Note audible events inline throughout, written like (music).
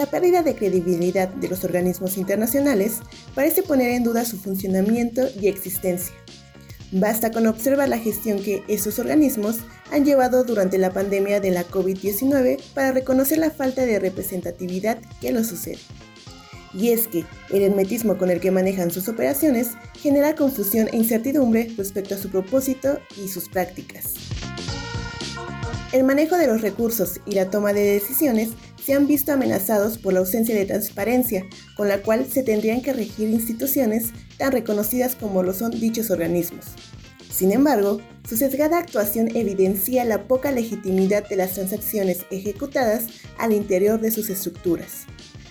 La pérdida de credibilidad de los organismos internacionales parece poner en duda su funcionamiento y existencia. Basta con observar la gestión que esos organismos han llevado durante la pandemia de la COVID-19 para reconocer la falta de representatividad que lo sucede. Y es que el hermetismo con el que manejan sus operaciones genera confusión e incertidumbre respecto a su propósito y sus prácticas. El manejo de los recursos y la toma de decisiones se han visto amenazados por la ausencia de transparencia, con la cual se tendrían que regir instituciones tan reconocidas como lo son dichos organismos. Sin embargo, su sesgada actuación evidencia la poca legitimidad de las transacciones ejecutadas al interior de sus estructuras.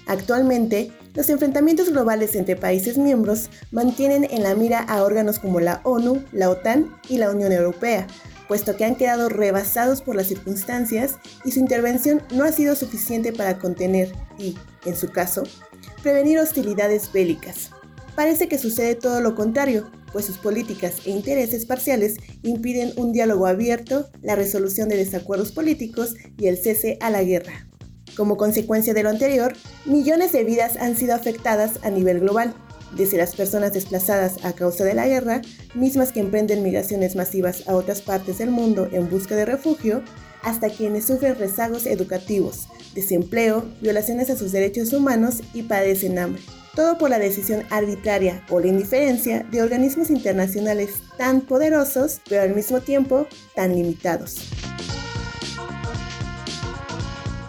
Actualmente, los enfrentamientos globales entre países miembros mantienen en la mira a órganos como la ONU, la OTAN y la Unión Europea, puesto que han quedado rebasados por las circunstancias y su intervención no ha sido suficiente para contener y, en su caso, prevenir hostilidades bélicas. Parece que sucede todo lo contrario, pues sus políticas e intereses parciales impiden un diálogo abierto, la resolución de desacuerdos políticos y el cese a la guerra. Como consecuencia de lo anterior, millones de vidas han sido afectadas a nivel global, desde las personas desplazadas a causa de la guerra, mismas que emprenden migraciones masivas a otras partes del mundo en busca de refugio, hasta quienes sufren rezagos educativos, desempleo, violaciones a sus derechos humanos y padecen hambre. Todo por la decisión arbitraria o la indiferencia de organismos internacionales tan poderosos, pero al mismo tiempo tan limitados.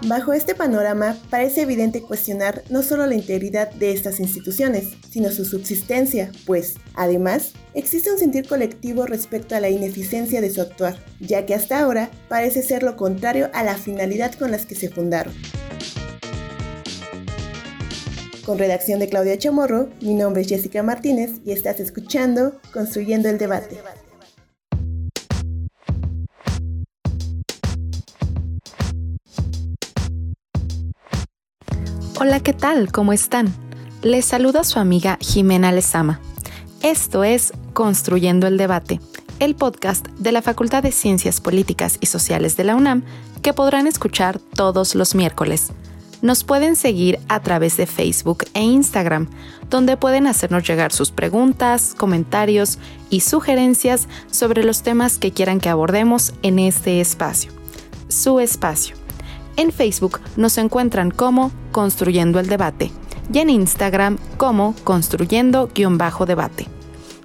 Bajo este panorama, parece evidente cuestionar no solo la integridad de estas instituciones, sino su subsistencia, pues, además, existe un sentir colectivo respecto a la ineficiencia de su actuar, ya que hasta ahora parece ser lo contrario a la finalidad con las que se fundaron. Con redacción de Claudia Chamorro, mi nombre es Jessica Martínez y estás escuchando Construyendo el Debate. Hola, ¿qué tal? ¿Cómo están? Les saluda su amiga Jimena Lezama. Esto es Construyendo el Debate, el podcast de la Facultad de Ciencias Políticas y Sociales de la UNAM que podrán escuchar todos los miércoles. Nos pueden seguir a través de Facebook e Instagram, donde pueden hacernos llegar sus preguntas, comentarios y sugerencias sobre los temas que quieran que abordemos en este espacio. Su espacio. En Facebook nos encuentran como Construyendo el Debate y en Instagram como Construyendo-Debate.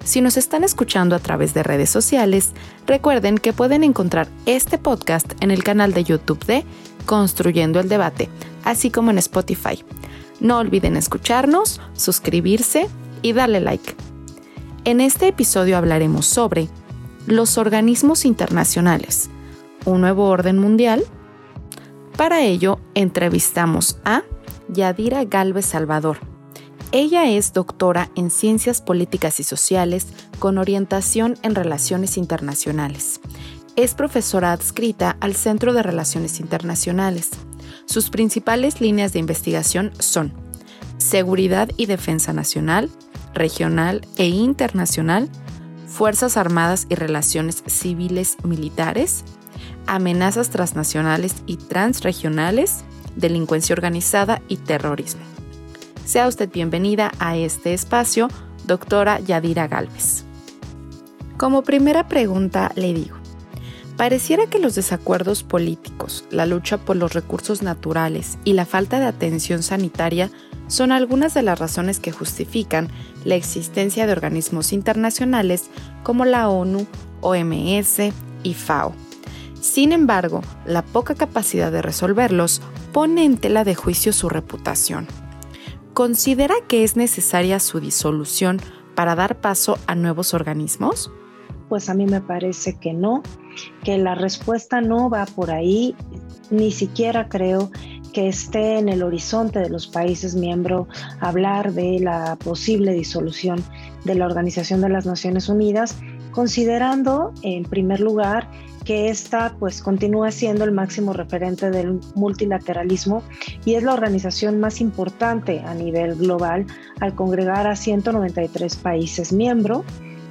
Si nos están escuchando a través de redes sociales, recuerden que pueden encontrar este podcast en el canal de YouTube de Construyendo el Debate, así como en Spotify. No olviden escucharnos, suscribirse y darle like. En este episodio hablaremos sobre los organismos internacionales, un nuevo orden mundial, para ello, entrevistamos a Yadira Galvez Salvador. Ella es doctora en Ciencias Políticas y Sociales con orientación en Relaciones Internacionales. Es profesora adscrita al Centro de Relaciones Internacionales. Sus principales líneas de investigación son seguridad y defensa nacional, regional e internacional, Fuerzas Armadas y Relaciones Civiles Militares, amenazas transnacionales y transregionales, delincuencia organizada y terrorismo. Sea usted bienvenida a este espacio, doctora Yadira Galvez. Como primera pregunta le digo, pareciera que los desacuerdos políticos, la lucha por los recursos naturales y la falta de atención sanitaria son algunas de las razones que justifican la existencia de organismos internacionales como la ONU, OMS y FAO sin embargo, la poca capacidad de resolverlos pone en tela de juicio su reputación. ¿Considera que es necesaria su disolución para dar paso a nuevos organismos? pues a mí me parece que no, que la respuesta no va por ahí, ni siquiera creo que esté en el horizonte de los países miembros hablar de la posible disolución de la Organización de las Naciones Unidas, considerando en primer lugar que esta pues continúa siendo el máximo referente del multilateralismo y es la organización más importante a nivel global al congregar a 193 países miembros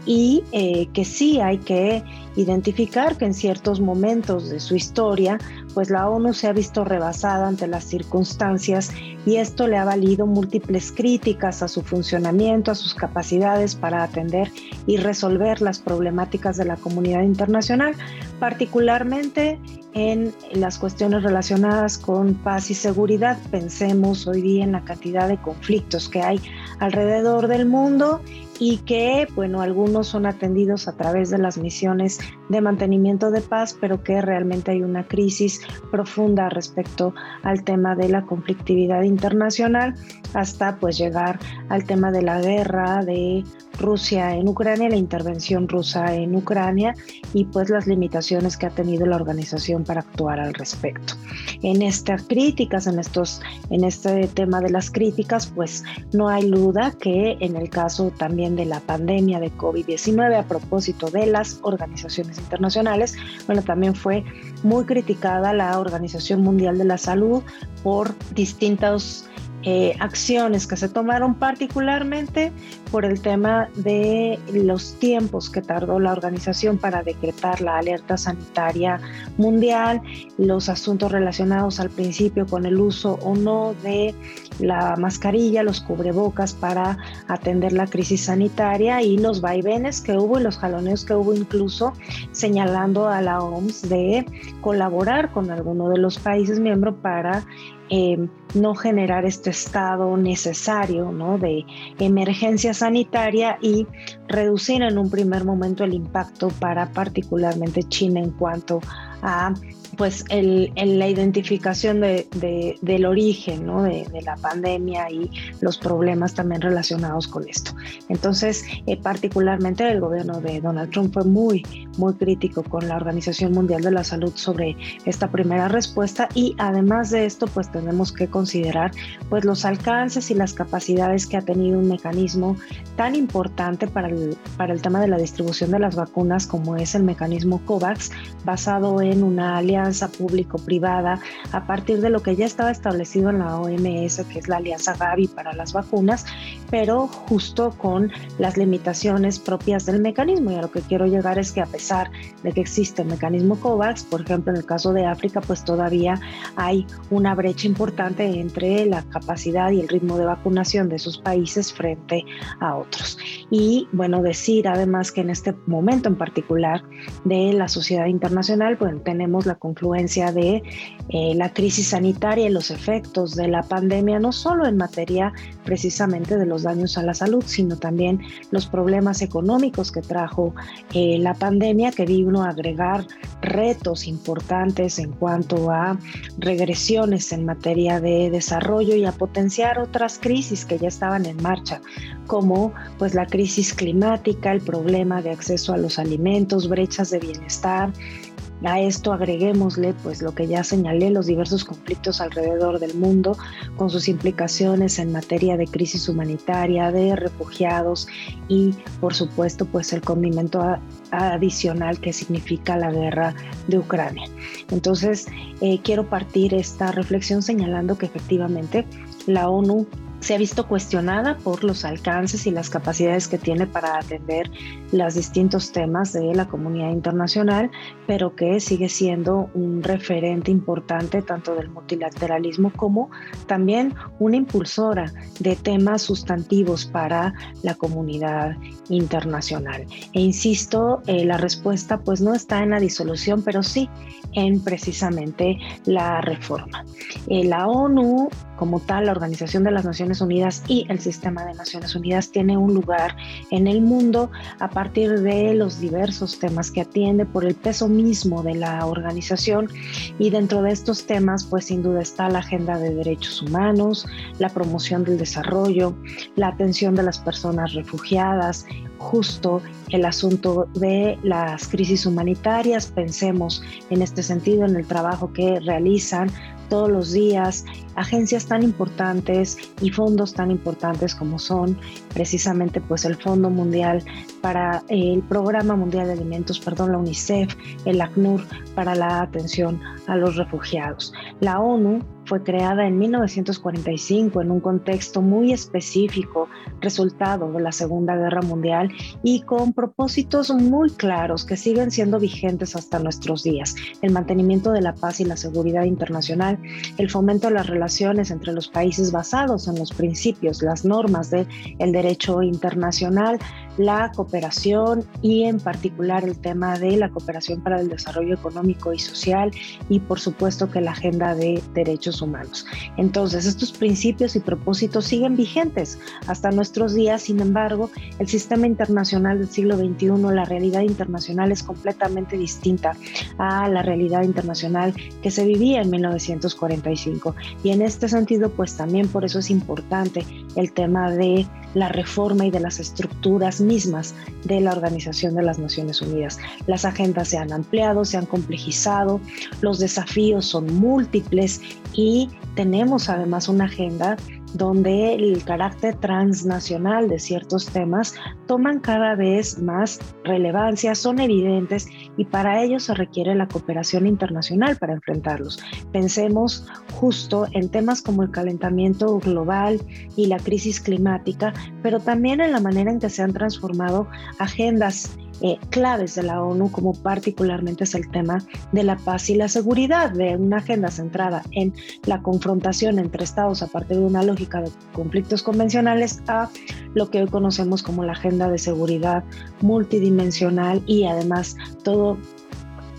y eh, que sí hay que identificar que en ciertos momentos de su historia, pues la ONU se ha visto rebasada ante las circunstancias y esto le ha valido múltiples críticas a su funcionamiento, a sus capacidades para atender y resolver las problemáticas de la comunidad internacional, particularmente en las cuestiones relacionadas con paz y seguridad. Pensemos hoy día en la cantidad de conflictos que hay alrededor del mundo y que, bueno, algunos son atendidos a través de las misiones de mantenimiento de paz, pero que realmente hay una crisis profunda respecto al tema de la conflictividad internacional, hasta pues llegar al tema de la guerra de Rusia en Ucrania, la intervención rusa en Ucrania y pues las limitaciones que ha tenido la organización para actuar al respecto. En estas críticas, en estos, en este tema de las críticas, pues no hay duda que en el caso también de la pandemia de COVID-19 a propósito de las organizaciones internacionales, bueno, también fue muy criticada la Organización Mundial de la Salud por distintos eh, acciones que se tomaron particularmente por el tema de los tiempos que tardó la organización para decretar la alerta sanitaria mundial, los asuntos relacionados al principio con el uso o no de la mascarilla, los cubrebocas para atender la crisis sanitaria y los vaivenes que hubo y los jaloneos que hubo incluso señalando a la OMS de colaborar con alguno de los países miembros para eh, no generar este estado necesario ¿no? de emergencia sanitaria y reducir en un primer momento el impacto para particularmente China en cuanto a pues el, la identificación de, del origen ¿no? de, la pandemia y los problemas también relacionados con esto. Entonces, eh, particularmente el gobierno de Donald Trump fue muy, muy crítico con la Organización Mundial de la Salud sobre esta primera respuesta y además de esto, pues tenemos que considerar pues los alcances y las capacidades que ha tenido un mecanismo tan importante para el, para el tema de la distribución de las vacunas como es el mecanismo COVAX, basado en una alianza público-privada a partir de lo que ya estaba establecido en la OMS, que es la Alianza Gavi para las vacunas, pero justo con las limitaciones propias del mecanismo. Y a lo que quiero llegar es que a pesar de que existe el mecanismo COVAX, por ejemplo, en el caso de África, pues todavía hay una brecha importante entre la capacidad y el ritmo de vacunación de esos países frente a otros. Y bueno, decir además que en este momento en particular de la sociedad internacional, pues tenemos la influencia de eh, la crisis sanitaria y los efectos de la pandemia, no solo en materia precisamente de los daños a la salud, sino también los problemas económicos que trajo eh, la pandemia, que vino a agregar retos importantes en cuanto a regresiones en materia de desarrollo y a potenciar otras crisis que ya estaban en marcha, como pues la crisis climática, el problema de acceso a los alimentos, brechas de bienestar, a esto agreguémosle pues lo que ya señalé, los diversos conflictos alrededor del mundo con sus implicaciones en materia de crisis humanitaria, de refugiados y por supuesto pues el condimento adicional que significa la guerra de Ucrania. Entonces eh, quiero partir esta reflexión señalando que efectivamente la ONU se ha visto cuestionada por los alcances y las capacidades que tiene para atender los distintos temas de la comunidad internacional, pero que sigue siendo un referente importante tanto del multilateralismo como también una impulsora de temas sustantivos para la comunidad internacional. E insisto, eh, la respuesta pues no está en la disolución, pero sí en precisamente la reforma. Eh, la ONU como tal, la Organización de las Naciones Unidas y el sistema de Naciones Unidas tiene un lugar en el mundo a partir de los diversos temas que atiende por el peso mismo de la organización y dentro de estos temas pues sin duda está la agenda de derechos humanos, la promoción del desarrollo, la atención de las personas refugiadas, justo el asunto de las crisis humanitarias. Pensemos en este sentido en el trabajo que realizan todos los días agencias tan importantes y fondos tan importantes como son precisamente pues el Fondo Mundial para el Programa Mundial de Alimentos, perdón, la UNICEF, el ACNUR para la atención a los refugiados. La ONU fue creada en 1945 en un contexto muy específico, resultado de la Segunda Guerra Mundial y con propósitos muy claros que siguen siendo vigentes hasta nuestros días. El mantenimiento de la paz y la seguridad internacional, el fomento de las relaciones entre los países basados en los principios, las normas del derecho internacional, la cooperación y en particular el tema de la cooperación para el desarrollo económico y social y por supuesto que la agenda de derechos humanos. Entonces, estos principios y propósitos siguen vigentes hasta nuestros días, sin embargo, el sistema internacional del siglo XXI, la realidad internacional es completamente distinta a la realidad internacional que se vivía en 1945. Y en este sentido, pues también por eso es importante el tema de la reforma y de las estructuras mismas de la Organización de las Naciones Unidas. Las agendas se han ampliado, se han complejizado, los desafíos son múltiples y tenemos además una agenda donde el carácter transnacional de ciertos temas toman cada vez más relevancia, son evidentes y para ello se requiere la cooperación internacional para enfrentarlos. Pensemos justo en temas como el calentamiento global y la crisis climática, pero también en la manera en que se han transformado agendas eh, claves de la ONU, como particularmente es el tema de la paz y la seguridad, de una agenda centrada en la confrontación entre estados a partir de una lógica de conflictos convencionales a lo que hoy conocemos como la agenda de seguridad multidimensional y además todo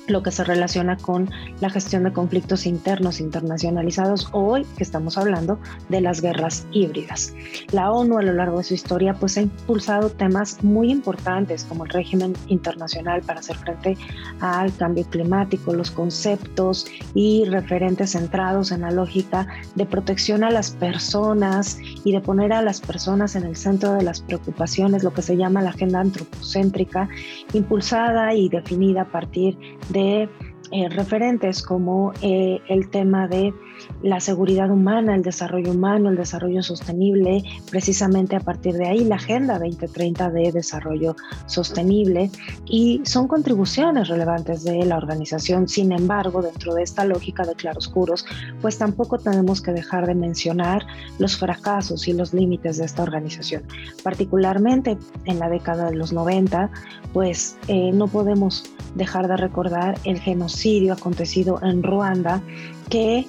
lo que se relaciona con la gestión de conflictos internos internacionalizados hoy que estamos hablando de las guerras híbridas. La ONU a lo largo de su historia pues ha impulsado temas muy importantes como el régimen internacional para hacer frente al cambio climático, los conceptos y referentes centrados en la lógica de protección a las personas y de poner a las personas en el centro de las preocupaciones, lo que se llama la agenda antropocéntrica, impulsada y definida a partir de de eh, referentes como eh, el tema de la seguridad humana, el desarrollo humano, el desarrollo sostenible, precisamente a partir de ahí la Agenda 2030 de Desarrollo Sostenible y son contribuciones relevantes de la organización. Sin embargo, dentro de esta lógica de claroscuros, pues tampoco tenemos que dejar de mencionar los fracasos y los límites de esta organización. Particularmente en la década de los 90, pues eh, no podemos dejar de recordar el genocidio acontecido en Ruanda, que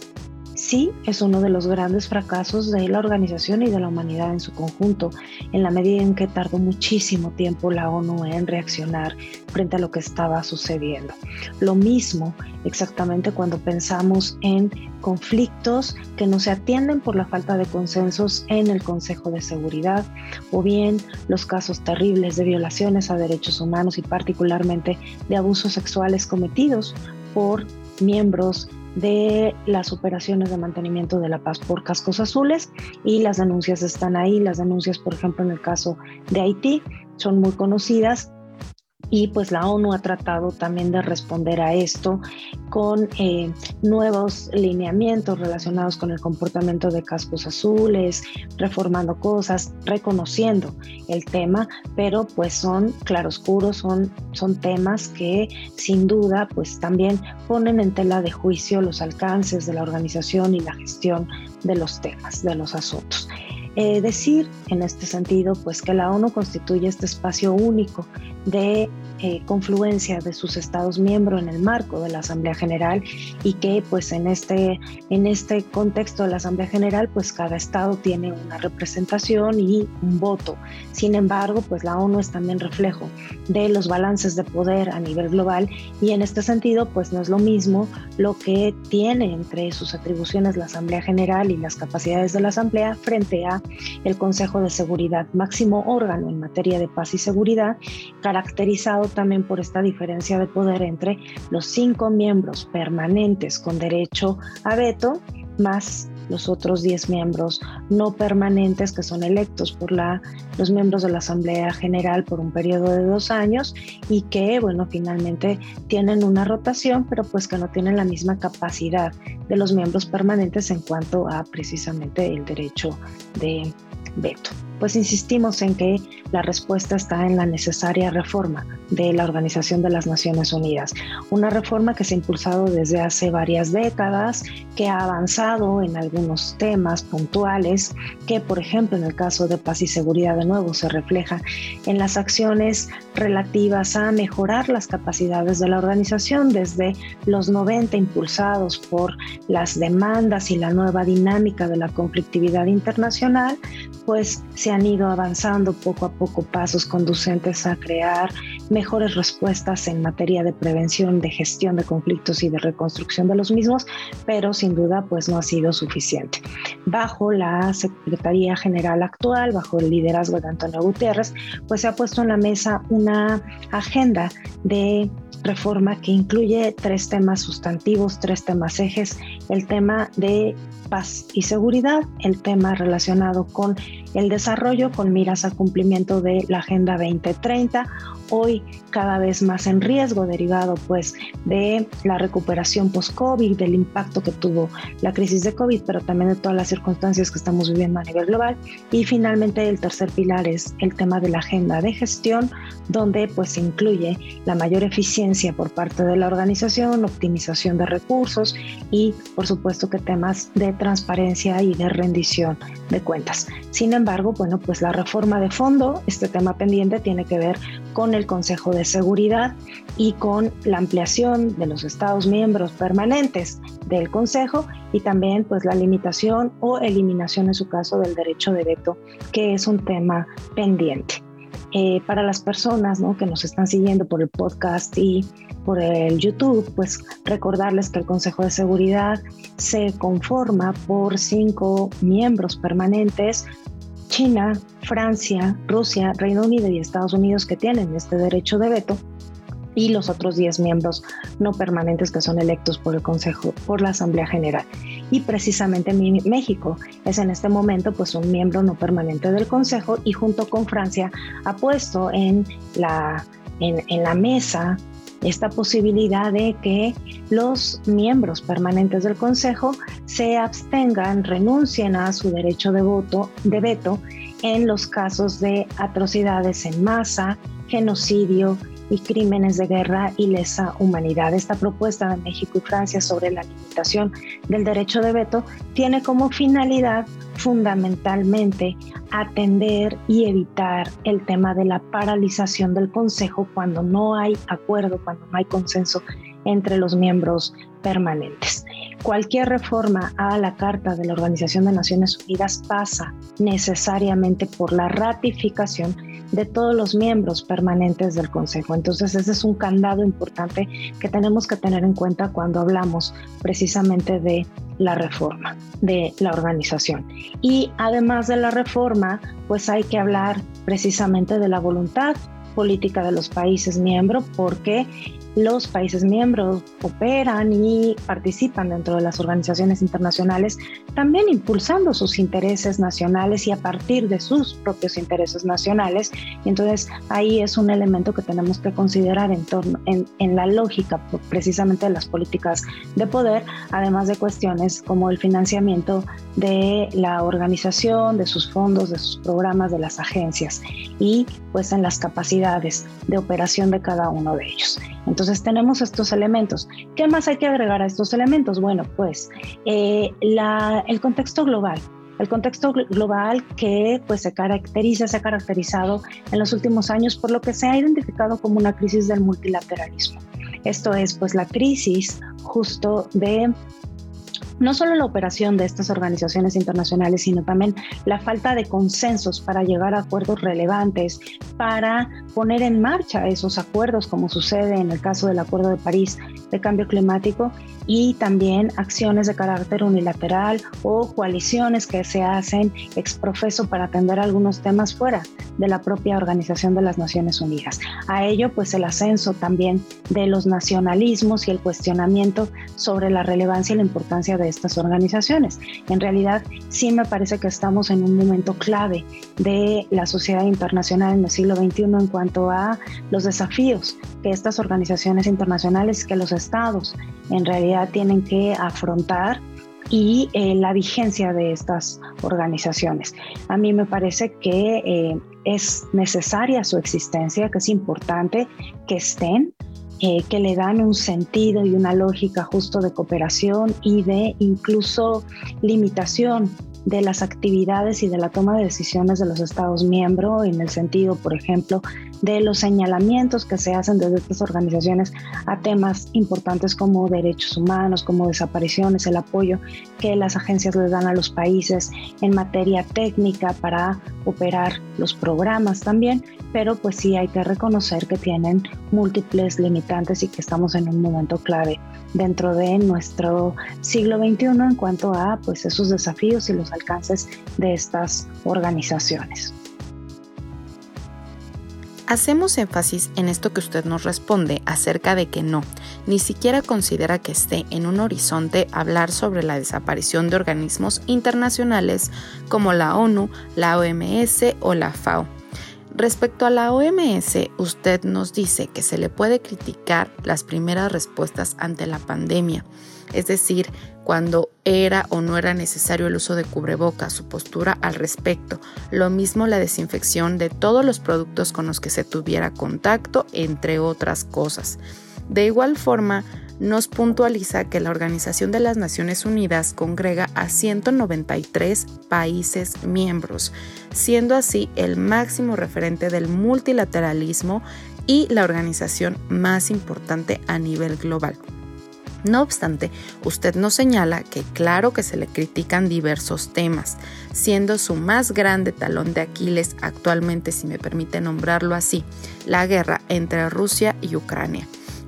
sí es uno de los grandes fracasos de la organización y de la humanidad en su conjunto, en la medida en que tardó muchísimo tiempo la ONU en reaccionar frente a lo que estaba sucediendo. Lo mismo exactamente cuando pensamos en conflictos que no se atienden por la falta de consensos en el Consejo de Seguridad o bien los casos terribles de violaciones a derechos humanos y particularmente de abusos sexuales cometidos por miembros de las operaciones de mantenimiento de la paz por cascos azules y las denuncias están ahí. Las denuncias, por ejemplo, en el caso de Haití, son muy conocidas y pues la ONU ha tratado también de responder a esto con eh, nuevos lineamientos relacionados con el comportamiento de cascos azules, reformando cosas, reconociendo el tema, pero pues son claroscuros, son, son temas que sin duda pues también ponen en tela de juicio los alcances de la organización y la gestión de los temas, de los asuntos. Eh, decir en este sentido pues que la ONU constituye este espacio único de eh, confluencia de sus estados miembros en el marco de la Asamblea General y que pues en este, en este contexto de la Asamblea General pues cada estado tiene una representación y un voto. Sin embargo pues la ONU es también reflejo de los balances de poder a nivel global y en este sentido pues no es lo mismo lo que tiene entre sus atribuciones la Asamblea General y las capacidades de la Asamblea frente a el Consejo de Seguridad, máximo órgano en materia de paz y seguridad, caracterizado también por esta diferencia de poder entre los cinco miembros permanentes con derecho a veto más los otros 10 miembros no permanentes que son electos por la, los miembros de la Asamblea General por un periodo de dos años y que, bueno, finalmente tienen una rotación, pero pues que no tienen la misma capacidad de los miembros permanentes en cuanto a precisamente el derecho de veto pues insistimos en que la respuesta está en la necesaria reforma de la Organización de las Naciones Unidas. Una reforma que se ha impulsado desde hace varias décadas, que ha avanzado en algunos temas puntuales, que por ejemplo en el caso de paz y seguridad de nuevo se refleja en las acciones relativas a mejorar las capacidades de la organización desde los 90 impulsados por las demandas y la nueva dinámica de la conflictividad internacional, pues se han ido avanzando poco a poco pasos conducentes a crear mejores respuestas en materia de prevención, de gestión de conflictos y de reconstrucción de los mismos, pero sin duda pues no ha sido suficiente. Bajo la Secretaría General actual, bajo el liderazgo de Antonio Gutiérrez, pues se ha puesto en la mesa una agenda de reforma que incluye tres temas sustantivos, tres temas ejes, el tema de paz y seguridad, el tema relacionado con el desarrollo con miras al cumplimiento de la Agenda 2030, hoy cada vez más en riesgo derivado pues de la recuperación post-COVID, del impacto que tuvo la crisis de COVID, pero también de todas las circunstancias que estamos viviendo a nivel global. Y finalmente el tercer pilar es el tema de la agenda de gestión, donde pues se incluye la mayor eficiencia por parte de la organización, optimización de recursos y por supuesto que temas de transparencia y de rendición de cuentas. Sin embargo, bueno, pues la reforma de fondo, este tema pendiente tiene que ver con el Consejo de Seguridad y con la ampliación de los Estados miembros permanentes del Consejo y también pues la limitación o eliminación en su caso del derecho de veto, que es un tema pendiente. Eh, para las personas que nos están siguiendo por el podcast y por el YouTube, pues recordarles que el Consejo de Seguridad se conforma por cinco miembros permanentes, China, Francia, Rusia, Reino Unido y Estados Unidos que tienen este derecho de veto y los otros 10 miembros no permanentes que son electos por el Consejo, por la Asamblea General. Y precisamente México es en este momento pues un miembro no permanente del Consejo y junto con Francia ha puesto en la, en, en la mesa esta posibilidad de que los miembros permanentes del Consejo se abstengan, renuncien a su derecho de voto, de veto en los casos de atrocidades en masa, genocidio y crímenes de guerra y lesa humanidad. Esta propuesta de México y Francia sobre la limitación del derecho de veto tiene como finalidad fundamentalmente atender y evitar el tema de la paralización del Consejo cuando no hay acuerdo, cuando no hay consenso entre los miembros permanentes. Cualquier reforma a la Carta de la Organización de Naciones Unidas pasa necesariamente por la ratificación de todos los miembros permanentes del Consejo. Entonces, ese es un candado importante que tenemos que tener en cuenta cuando hablamos precisamente de la reforma de la organización. Y además de la reforma, pues hay que hablar precisamente de la voluntad política de los países miembros porque los países miembros operan y participan dentro de las organizaciones internacionales, también impulsando sus intereses nacionales y a partir de sus propios intereses nacionales. entonces ahí es un elemento que tenemos que considerar en, torno, en, la lógica precisamente de las políticas de poder, además de cuestiones como el financiamiento de la organización, de sus fondos, de sus programas, de las agencias y pues en las capacidades de operación de cada uno de ellos. Entonces tenemos estos elementos. ¿Qué más hay que agregar a estos elementos? Bueno, pues eh, el contexto global El contexto global que pues se caracteriza, se ha caracterizado en los últimos años por lo que se ha identificado como una crisis del multilateralismo. Esto es pues la crisis justo de no solo la operación de estas organizaciones internacionales, sino también la falta de consensos para llegar a acuerdos relevantes, para poner en marcha esos acuerdos, como sucede en el caso del Acuerdo de París de Cambio Climático, y también acciones de carácter unilateral o coaliciones que se hacen exprofeso para atender algunos temas fuera de la propia Organización de las Naciones Unidas. A ello, pues el ascenso también de los nacionalismos y el cuestionamiento sobre la relevancia y la importancia de estas organizaciones. En realidad, sí me parece que estamos en un momento clave de la sociedad internacional en el siglo XXI en cuanto a los desafíos que estas organizaciones internacionales, que los estados en realidad tienen que afrontar y eh, la vigencia de estas organizaciones. A mí me parece que eh, es necesaria su existencia, que es importante que estén, eh, que le dan un sentido y una lógica justo de cooperación y de incluso limitación de las actividades y de la toma de decisiones de los Estados miembros, en el sentido, por ejemplo, de los señalamientos que se hacen desde estas organizaciones a temas importantes como derechos humanos, como desapariciones, el apoyo que las agencias le dan a los países en materia técnica para operar los programas también, pero pues sí hay que reconocer que tienen múltiples limitantes y que estamos en un momento clave dentro de nuestro siglo XXI en cuanto a pues esos desafíos y los alcances de estas organizaciones. Hacemos énfasis en esto que usted nos responde acerca de que no, ni siquiera considera que esté en un horizonte hablar sobre la desaparición de organismos internacionales como la ONU, la OMS o la FAO. Respecto a la OMS, usted nos dice que se le puede criticar las primeras respuestas ante la pandemia, es decir, cuando era o no era necesario el uso de cubrebocas, su postura al respecto, lo mismo la desinfección de todos los productos con los que se tuviera contacto, entre otras cosas. De igual forma, nos puntualiza que la Organización de las Naciones Unidas congrega a 193 países miembros, siendo así el máximo referente del multilateralismo y la organización más importante a nivel global. No obstante, usted nos señala que claro que se le critican diversos temas, siendo su más grande talón de Aquiles actualmente, si me permite nombrarlo así, la guerra entre Rusia y Ucrania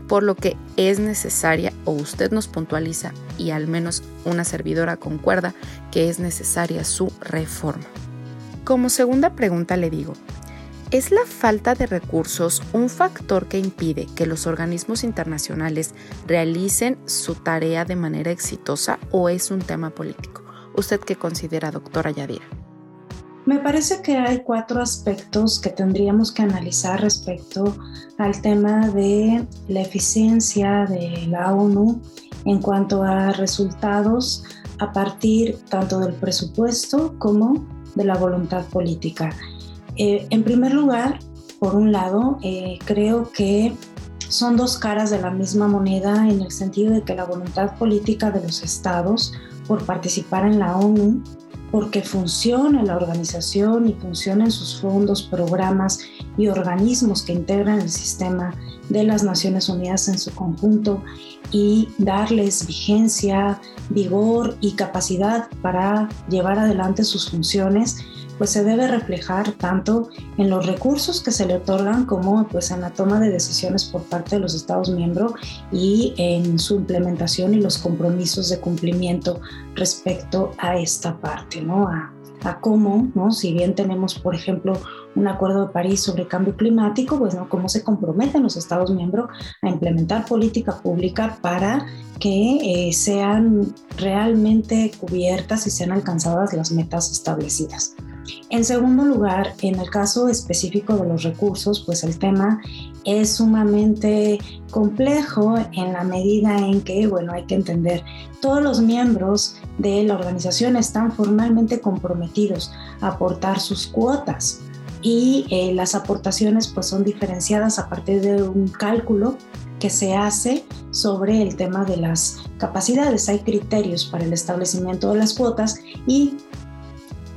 por lo que es necesaria o usted nos puntualiza y al menos una servidora concuerda que es necesaria su reforma. Como segunda pregunta le digo, ¿es la falta de recursos un factor que impide que los organismos internacionales realicen su tarea de manera exitosa o es un tema político? ¿Usted qué considera, doctora Yadira? Me parece que hay cuatro aspectos que tendríamos que analizar respecto al tema de la eficiencia de la ONU en cuanto a resultados a partir tanto del presupuesto como de la voluntad política. Eh, en primer lugar, por un lado, eh, creo que son dos caras de la misma moneda en el sentido de que la voluntad política de los estados por participar en la ONU porque funcione la organización y funcionen sus fondos, programas y organismos que integran el sistema de las Naciones Unidas en su conjunto y darles vigencia, vigor y capacidad para llevar adelante sus funciones pues se debe reflejar tanto en los recursos que se le otorgan como pues en la toma de decisiones por parte de los Estados miembros y en su implementación y los compromisos de cumplimiento respecto a esta parte, ¿no? A, a cómo, ¿no? Si bien tenemos, por ejemplo, un acuerdo de París sobre cambio climático, pues ¿no? cómo se comprometen los Estados miembros a implementar política pública para que eh, sean realmente cubiertas y sean alcanzadas las metas establecidas. En segundo lugar, en el caso específico de los recursos, pues el tema es sumamente complejo en la medida en que, bueno, hay que entender, todos los miembros de la organización están formalmente comprometidos a aportar sus cuotas y eh, las aportaciones pues son diferenciadas a partir de un cálculo que se hace sobre el tema de las capacidades. Hay criterios para el establecimiento de las cuotas y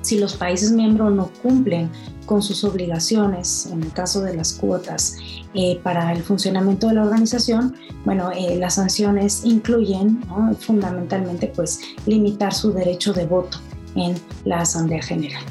si los países miembros no cumplen con sus obligaciones, en el caso de las cuotas, eh, para el funcionamiento de la organización, bueno, eh, las sanciones incluyen fundamentalmente pues limitar su derecho de voto en la Asamblea General.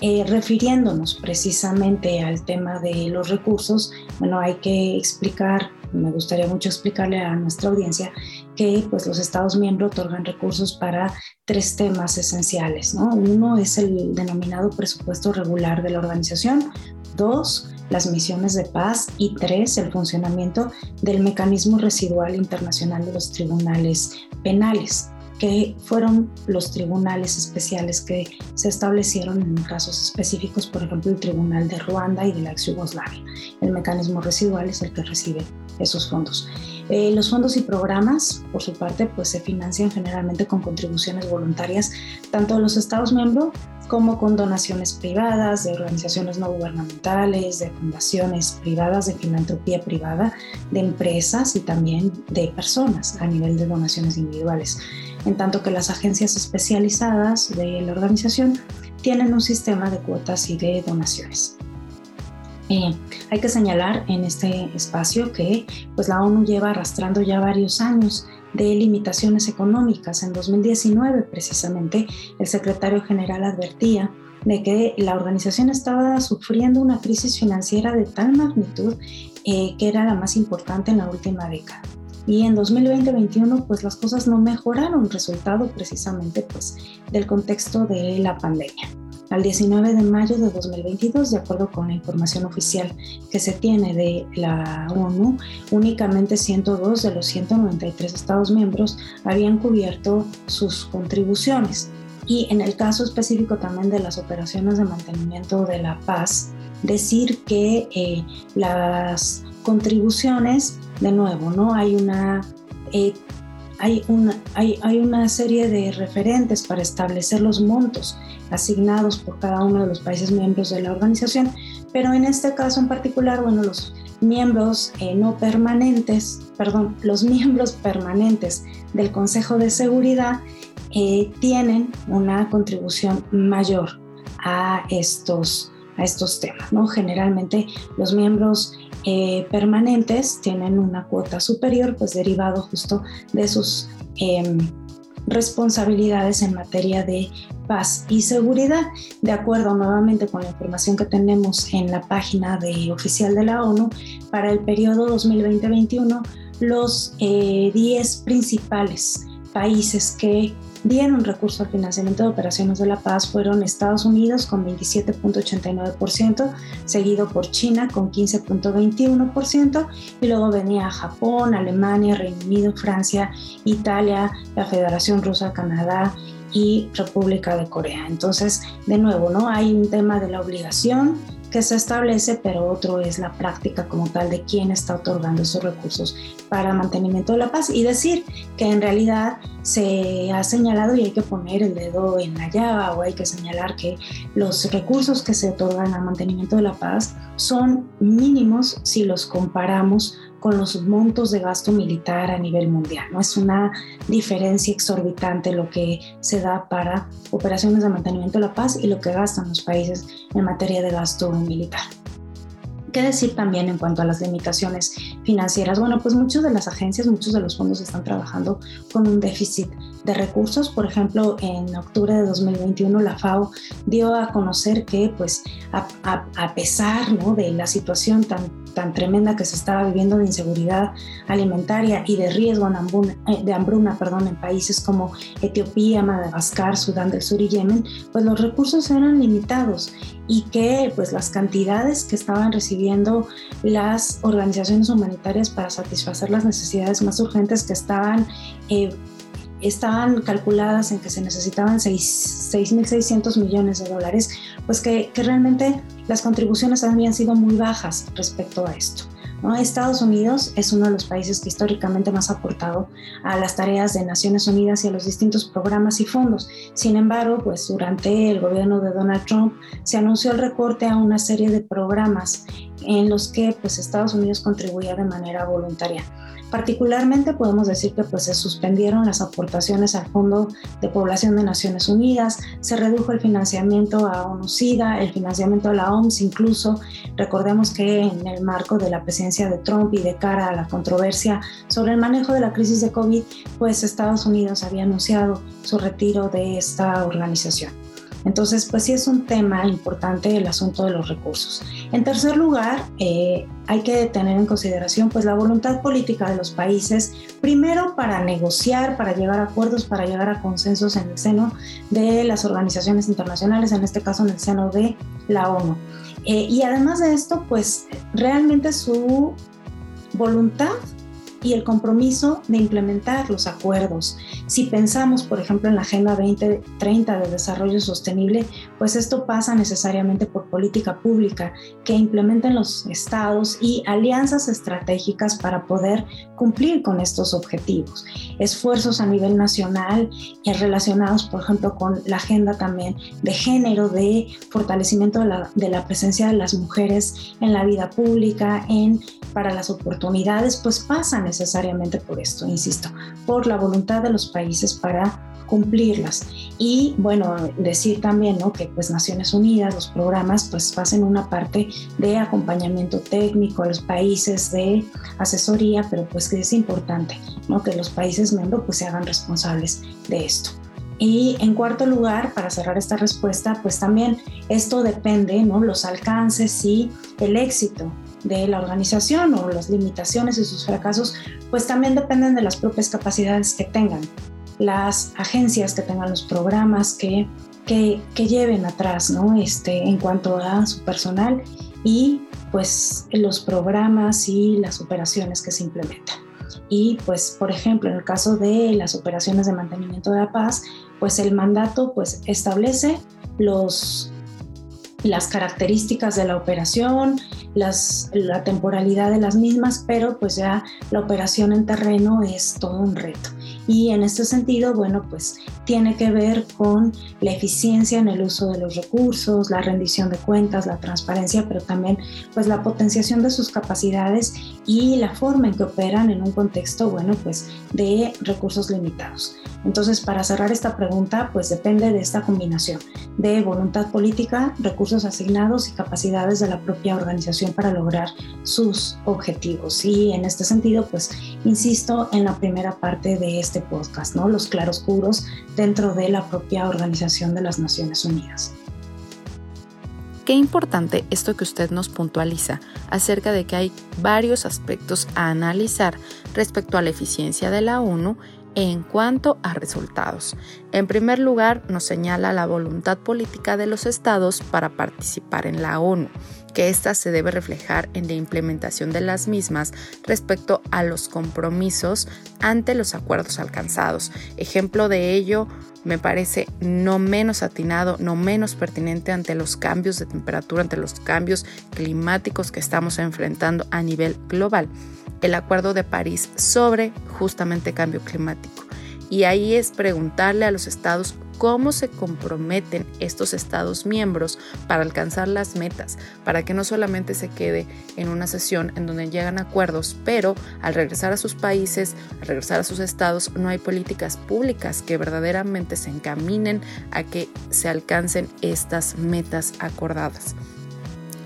Eh, refiriéndonos precisamente al tema de los recursos, bueno, hay que explicar, me gustaría mucho explicarle a nuestra audiencia que pues, los Estados miembros otorgan recursos para tres temas esenciales. ¿no? Uno es el denominado presupuesto regular de la organización, dos, las misiones de paz y tres, el funcionamiento del mecanismo residual internacional de los tribunales penales que fueron los tribunales especiales que se establecieron en casos específicos, por ejemplo, el Tribunal de Ruanda y de la ex Yugoslavia. El mecanismo residual es el que recibe esos fondos. Eh, los fondos y programas, por su parte, pues se financian generalmente con contribuciones voluntarias, tanto de los Estados miembros como con donaciones privadas, de organizaciones no gubernamentales, de fundaciones privadas, de filantropía privada, de empresas y también de personas a nivel de donaciones individuales en tanto que las agencias especializadas de la organización tienen un sistema de cuotas y de donaciones. Eh, hay que señalar en este espacio que pues, la ONU lleva arrastrando ya varios años de limitaciones económicas. En 2019, precisamente, el secretario general advertía de que la organización estaba sufriendo una crisis financiera de tal magnitud eh, que era la más importante en la última década. Y en 2020-2021 pues las cosas no mejoraron, resultado precisamente pues del contexto de la pandemia. Al 19 de mayo de 2022, de acuerdo con la información oficial que se tiene de la ONU, únicamente 102 de los 193 Estados miembros habían cubierto sus contribuciones. Y en el caso específico también de las operaciones de mantenimiento de la paz, decir que eh, las contribuciones de nuevo, ¿no? Hay una, eh, hay, una, hay, hay una serie de referentes para establecer los montos asignados por cada uno de los países miembros de la organización, pero en este caso en particular, bueno, los miembros eh, no permanentes, perdón, los miembros permanentes del Consejo de Seguridad tienen una contribución mayor a estos, a estos temas, ¿no? Generalmente los miembros eh, permanentes tienen una cuota superior, pues derivado justo de sus em, responsabilidades en materia de paz y seguridad. De acuerdo nuevamente con la información que tenemos en la página de, oficial de la ONU, para el periodo 2020-2021, los 10 eh, principales países que dieron recurso al financiamiento de operaciones de la paz fueron Estados Unidos con 27.89%, seguido por China con 15.21% y luego venía Japón, Alemania, Reino Unido, Francia, Italia, la Federación Rusa, Canadá y República de Corea. Entonces, de nuevo, ¿no? Hay un tema de la obligación que se establece, pero otro es la práctica como tal de quién está otorgando esos recursos para mantenimiento de la paz y decir que en realidad se ha señalado y hay que poner el dedo en la llaga o hay que señalar que los recursos que se otorgan al mantenimiento de la paz son mínimos si los comparamos con los montos de gasto militar a nivel mundial. No es una diferencia exorbitante lo que se da para operaciones de mantenimiento de la paz y lo que gastan los países en materia de gasto militar. ¿Qué decir también en cuanto a las limitaciones financieras? Bueno, pues muchas de las agencias, muchos de los fondos están trabajando con un déficit de recursos. Por ejemplo, en octubre de 2021 la FAO dio a conocer que pues a, pesar ¿no? de la situación tan, tan tremenda que se estaba viviendo de inseguridad alimentaria y de riesgo eh, de hambruna perdón, en países como Etiopía, Madagascar, Sudán del Sur y Yemen, pues los recursos eran limitados y que pues las cantidades que estaban recibiendo las organizaciones humanitarias para satisfacer las necesidades más urgentes que estaban eh, estaban calculadas en que se necesitaban 6.600 millones de dólares, pues que, que realmente las contribuciones habían sido muy bajas respecto a esto. Estados Unidos es uno de los países que históricamente más ha aportado a las tareas de Naciones Unidas y a los distintos programas y fondos. Sin embargo, pues durante el gobierno de Donald Trump se anunció el recorte a una serie de programas en los que pues Estados Unidos contribuía de manera voluntaria. Particularmente podemos decir que pues, se suspendieron las aportaciones al Fondo de Población de Naciones Unidas, se redujo el financiamiento a ONU-SIDA, el financiamiento a la OMS incluso. Recordemos que en el marco de la presidencia de Trump y de cara a la controversia sobre el manejo de la crisis de COVID, pues Estados Unidos había anunciado su retiro de esta organización. Entonces, pues sí es un tema importante el asunto de los recursos. En tercer lugar, eh, hay que tener en consideración pues la voluntad política de los países, primero para negociar, para llegar a acuerdos, para llegar a consensos en el seno de las organizaciones internacionales, en este caso en el seno de la ONU. Eh, y además de esto, pues realmente su voluntad y el compromiso de implementar los acuerdos. Si pensamos, por ejemplo, en la Agenda 2030 de Desarrollo Sostenible, pues esto pasa necesariamente por política pública que implementen los estados y alianzas estratégicas para poder cumplir con estos objetivos. Esfuerzos a nivel nacional y relacionados, por ejemplo, con la agenda también de género, de fortalecimiento de la, de la presencia de las mujeres en la vida pública, en para las oportunidades, pues pasa necesariamente por esto, insisto, por la voluntad de los países para cumplirlas. Y bueno, decir también ¿no? que pues Naciones Unidas, los programas, pues pasen una parte de acompañamiento técnico a los países, de asesoría, pero pues que es importante ¿no? que los países miembros pues se hagan responsables de esto. Y en cuarto lugar, para cerrar esta respuesta, pues también esto depende, ¿no? Los alcances y el éxito de la organización o las limitaciones y sus fracasos, pues también dependen de las propias capacidades que tengan las agencias, que tengan los programas, que, que, lleven atrás, ¿no? Este, en cuanto a su personal y pues los programas y las operaciones que se implementan. Y pues, por ejemplo, en el caso de las operaciones de mantenimiento de la paz, pues el mandato pues establece los las características de la operación, las, la temporalidad de las mismas, pero pues ya la operación en terreno es todo un reto. Y en este sentido, bueno, pues tiene que ver con la eficiencia en el uso de los recursos, la rendición de cuentas, la transparencia, pero también pues la potenciación de sus capacidades y la forma en que operan en un contexto, bueno, pues de recursos limitados. Entonces, para cerrar esta pregunta, pues depende de esta combinación de voluntad política, recursos asignados y capacidades de la propia organización para lograr sus objetivos. Y en este sentido, pues insisto en la primera parte de este podcast, ¿no? Los claroscuros dentro de la propia Organización de las Naciones Unidas. Qué importante esto que usted nos puntualiza acerca de que hay varios aspectos a analizar respecto a la eficiencia de la ONU en cuanto a resultados. En primer lugar, nos señala la voluntad política de los estados para participar en la ONU, que ésta se debe reflejar en la implementación de las mismas respecto a los compromisos ante los acuerdos alcanzados. Ejemplo de ello me parece no menos atinado, no menos pertinente ante los cambios de temperatura, ante los cambios climáticos que estamos enfrentando a nivel global el Acuerdo de París sobre justamente cambio climático. Y ahí es preguntarle a los estados cómo se comprometen estos estados miembros para alcanzar las metas, para que no solamente se quede en una sesión en donde llegan acuerdos, pero al regresar a sus países, al regresar a sus estados, no hay políticas públicas que verdaderamente se encaminen a que se alcancen estas metas acordadas.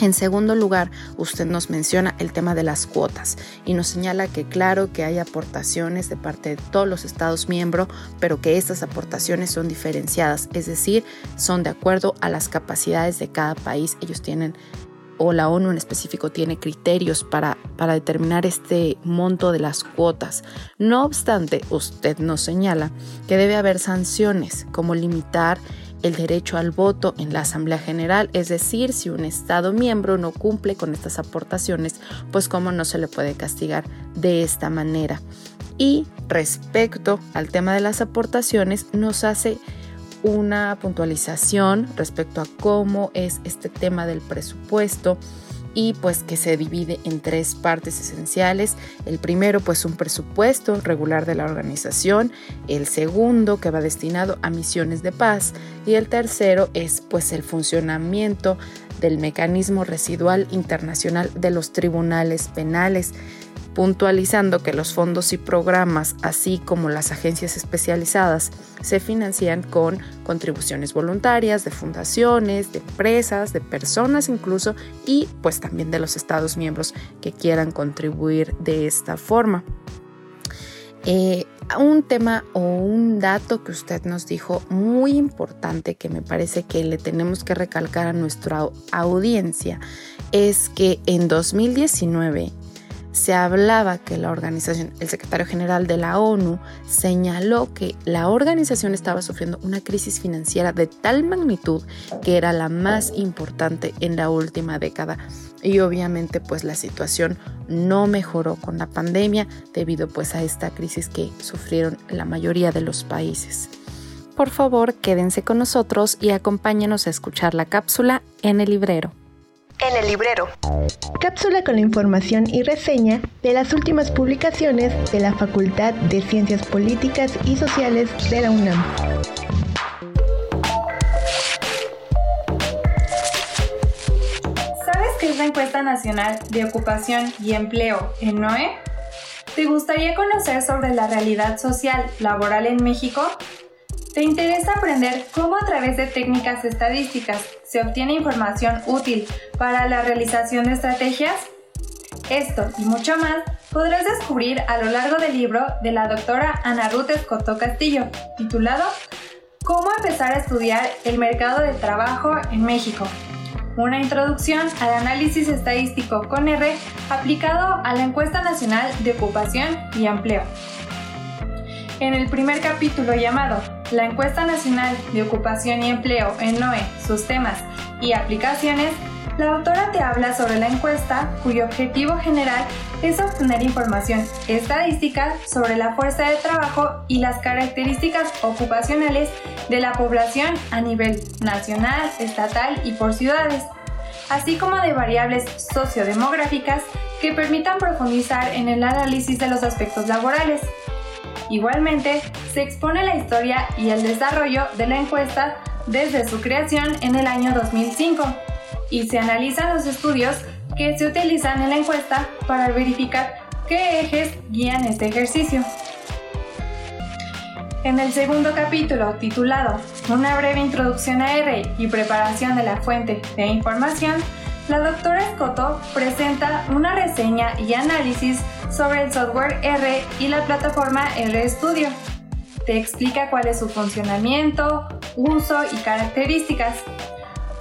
En segundo lugar, usted nos menciona el tema de las cuotas y nos señala que claro que hay aportaciones de parte de todos los Estados miembros, pero que estas aportaciones son diferenciadas, es decir, son de acuerdo a las capacidades de cada país. Ellos tienen o la ONU en específico tiene criterios para, para determinar este monto de las cuotas. No obstante, usted nos señala que debe haber sanciones como limitar el derecho al voto en la Asamblea General, es decir, si un Estado miembro no cumple con estas aportaciones, pues cómo no se le puede castigar de esta manera. Y respecto al tema de las aportaciones, nos hace una puntualización respecto a cómo es este tema del presupuesto y pues que se divide en tres partes esenciales. El primero pues un presupuesto regular de la organización, el segundo que va destinado a misiones de paz. Y el tercero es pues el funcionamiento del Mecanismo Residual Internacional de los Tribunales Penales, puntualizando que los fondos y programas, así como las agencias especializadas, se financian con contribuciones voluntarias de fundaciones, de empresas, de personas incluso, y pues también de los Estados miembros que quieran contribuir de esta forma. Eh, un tema o un dato que usted nos dijo muy importante que me parece que le tenemos que recalcar a nuestra audiencia es que en 2019 se hablaba que la organización, el secretario general de la ONU señaló que la organización estaba sufriendo una crisis financiera de tal magnitud que era la más importante en la última década. Y obviamente pues la situación no mejoró con la pandemia debido pues a esta crisis que sufrieron la mayoría de los países. Por favor, quédense con nosotros y acompáñenos a escuchar la cápsula en el librero en el librero. Cápsula con la información y reseña de las últimas publicaciones de la Facultad de Ciencias Políticas y Sociales de la UNAM. ¿Sabes qué es la encuesta nacional de ocupación y empleo en NOE? ¿Te gustaría conocer sobre la realidad social laboral en México? ¿Te interesa aprender cómo a través de técnicas estadísticas se obtiene información útil para la realización de estrategias? Esto y mucho más podrás descubrir a lo largo del libro de la doctora Ana Ruth Escoto Castillo, titulado Cómo empezar a estudiar el mercado de trabajo en México. Una introducción al análisis estadístico con R aplicado a la encuesta nacional de ocupación y empleo. En el primer capítulo llamado La encuesta nacional de ocupación y empleo en NOE, sus temas y aplicaciones, la autora te habla sobre la encuesta cuyo objetivo general es obtener información estadística sobre la fuerza de trabajo y las características ocupacionales de la población a nivel nacional, estatal y por ciudades, así como de variables sociodemográficas que permitan profundizar en el análisis de los aspectos laborales. Igualmente, se expone la historia y el desarrollo de la encuesta desde su creación en el año 2005 y se analizan los estudios que se utilizan en la encuesta para verificar qué ejes guían este ejercicio. En el segundo capítulo, titulado Una breve introducción a R y preparación de la fuente de información, la doctora Escoto presenta una reseña y análisis sobre el software R y la plataforma RStudio. Te explica cuál es su funcionamiento, uso y características.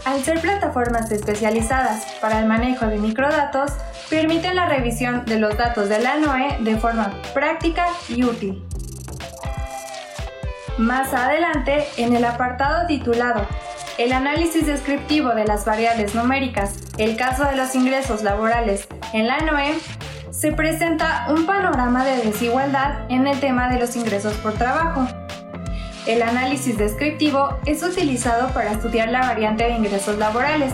Al ser plataformas especializadas para el manejo de microdatos, permiten la revisión de los datos de la NOE de forma práctica y útil. Más adelante, en el apartado titulado El análisis descriptivo de las variables numéricas, el caso de los ingresos laborales en la NOE, se presenta un panorama de desigualdad en el tema de los ingresos por trabajo. El análisis descriptivo es utilizado para estudiar la variante de ingresos laborales.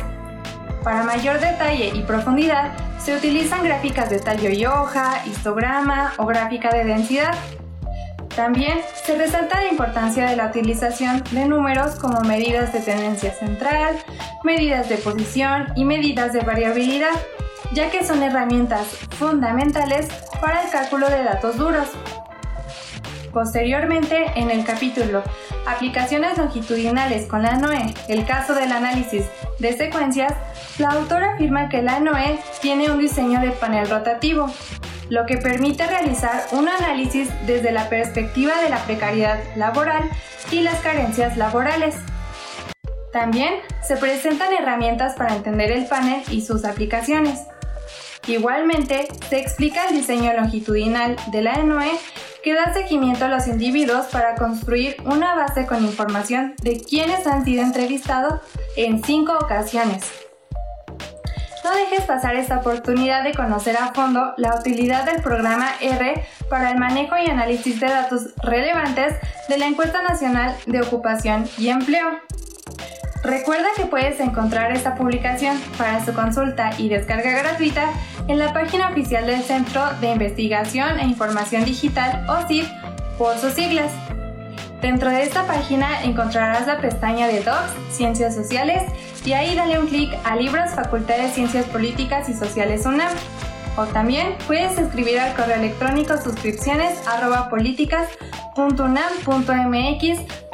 Para mayor detalle y profundidad, se utilizan gráficas de tallo y hoja, histograma o gráfica de densidad. También se resalta la importancia de la utilización de números como medidas de tendencia central, medidas de posición y medidas de variabilidad ya que son herramientas fundamentales para el cálculo de datos duros. Posteriormente, en el capítulo Aplicaciones longitudinales con la NOE, el caso del análisis de secuencias, la autora afirma que la NOE tiene un diseño de panel rotativo, lo que permite realizar un análisis desde la perspectiva de la precariedad laboral y las carencias laborales. También se presentan herramientas para entender el panel y sus aplicaciones. Igualmente, se explica el diseño longitudinal de la ENOE que da seguimiento a los individuos para construir una base con información de quienes han sido entrevistados en cinco ocasiones. No dejes pasar esta oportunidad de conocer a fondo la utilidad del programa R para el manejo y análisis de datos relevantes de la Encuesta Nacional de Ocupación y Empleo. Recuerda que puedes encontrar esta publicación para su consulta y descarga gratuita en la página oficial del Centro de Investigación e Información Digital, o CID, por sus siglas. Dentro de esta página encontrarás la pestaña de Docs, Ciencias Sociales, y ahí dale un clic a Libros Facultad de Ciencias Políticas y Sociales UNAM. O también puedes escribir al correo electrónico suscripciones arroba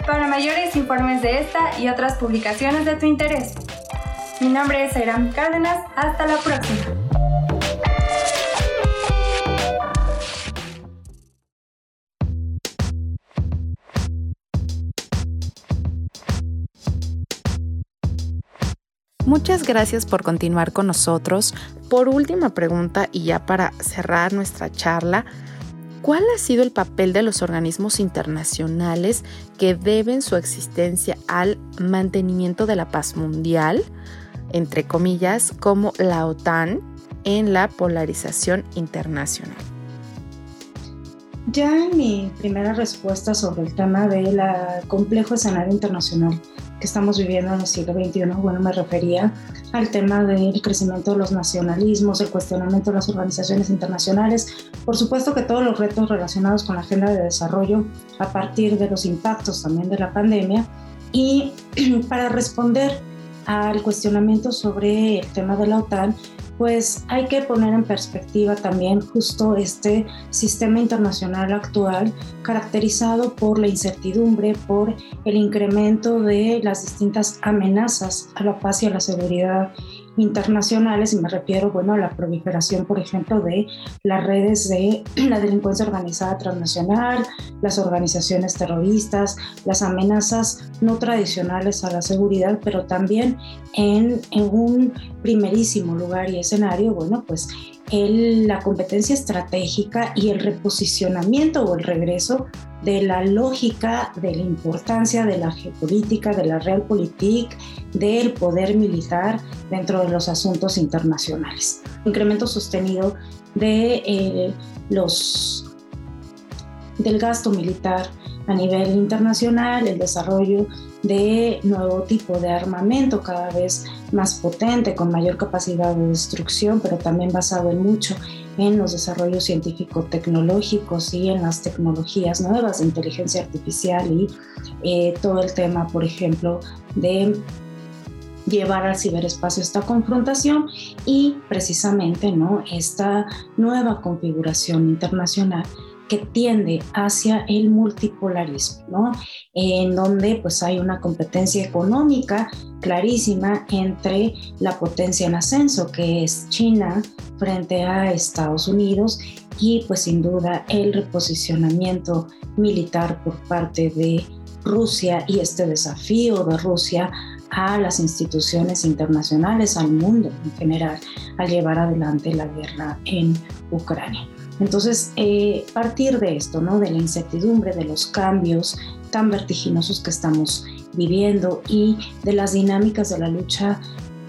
para mayores informes de esta y otras publicaciones de tu interés. Mi nombre es Airam Cárdenas, hasta la próxima. Muchas gracias por continuar con nosotros. Por última pregunta y ya para cerrar nuestra charla, ¿cuál ha sido el papel de los organismos internacionales que deben su existencia al mantenimiento de la paz mundial, entre comillas, como la OTAN, en la polarización internacional? Ya en mi primera respuesta sobre el tema del complejo escenario internacional que estamos viviendo en el siglo XXI, bueno, me refería al tema del crecimiento de los nacionalismos, el cuestionamiento de las organizaciones internacionales, por supuesto que todos los retos relacionados con la agenda de desarrollo a partir de los impactos también de la pandemia. Y (clears throat) para responder al cuestionamiento sobre el tema de la OTAN, pues hay que poner en perspectiva también justo este sistema internacional actual caracterizado por la incertidumbre, por el incremento de las distintas amenazas a la paz y a la seguridad internacionales y me refiero bueno a la proliferación por ejemplo de las redes de (clears throat) la delincuencia organizada transnacional, las organizaciones terroristas, las amenazas no tradicionales a la seguridad, pero también en, en un primerísimo lugar y escenario, bueno, pues el, la competencia estratégica y el reposicionamiento o el regreso de la lógica, de la importancia de la geopolítica, de la realpolitik, del poder militar dentro de los asuntos internacionales. Incremento sostenido de eh, los del gasto militar a nivel internacional, el desarrollo de nuevo tipo de armamento cada vez más potente, con mayor capacidad de destrucción, pero también basado en mucho en los desarrollos científico-tecnológicos y en las tecnologías nuevas de inteligencia artificial y eh, todo el tema, por ejemplo, de llevar al ciberespacio esta confrontación y precisamente ¿no? esta nueva configuración internacional que tiende hacia el multipolarismo, ¿no? en donde pues hay una competencia económica clarísima entre la potencia en ascenso que es China frente a Estados Unidos y pues sin duda el reposicionamiento militar por parte de Rusia y este desafío de Rusia a las instituciones internacionales, al mundo en general, al llevar adelante la guerra en Ucrania. Entonces, eh, partir de esto, ¿no? de la incertidumbre, de los cambios tan vertiginosos que estamos viviendo y de las dinámicas de la lucha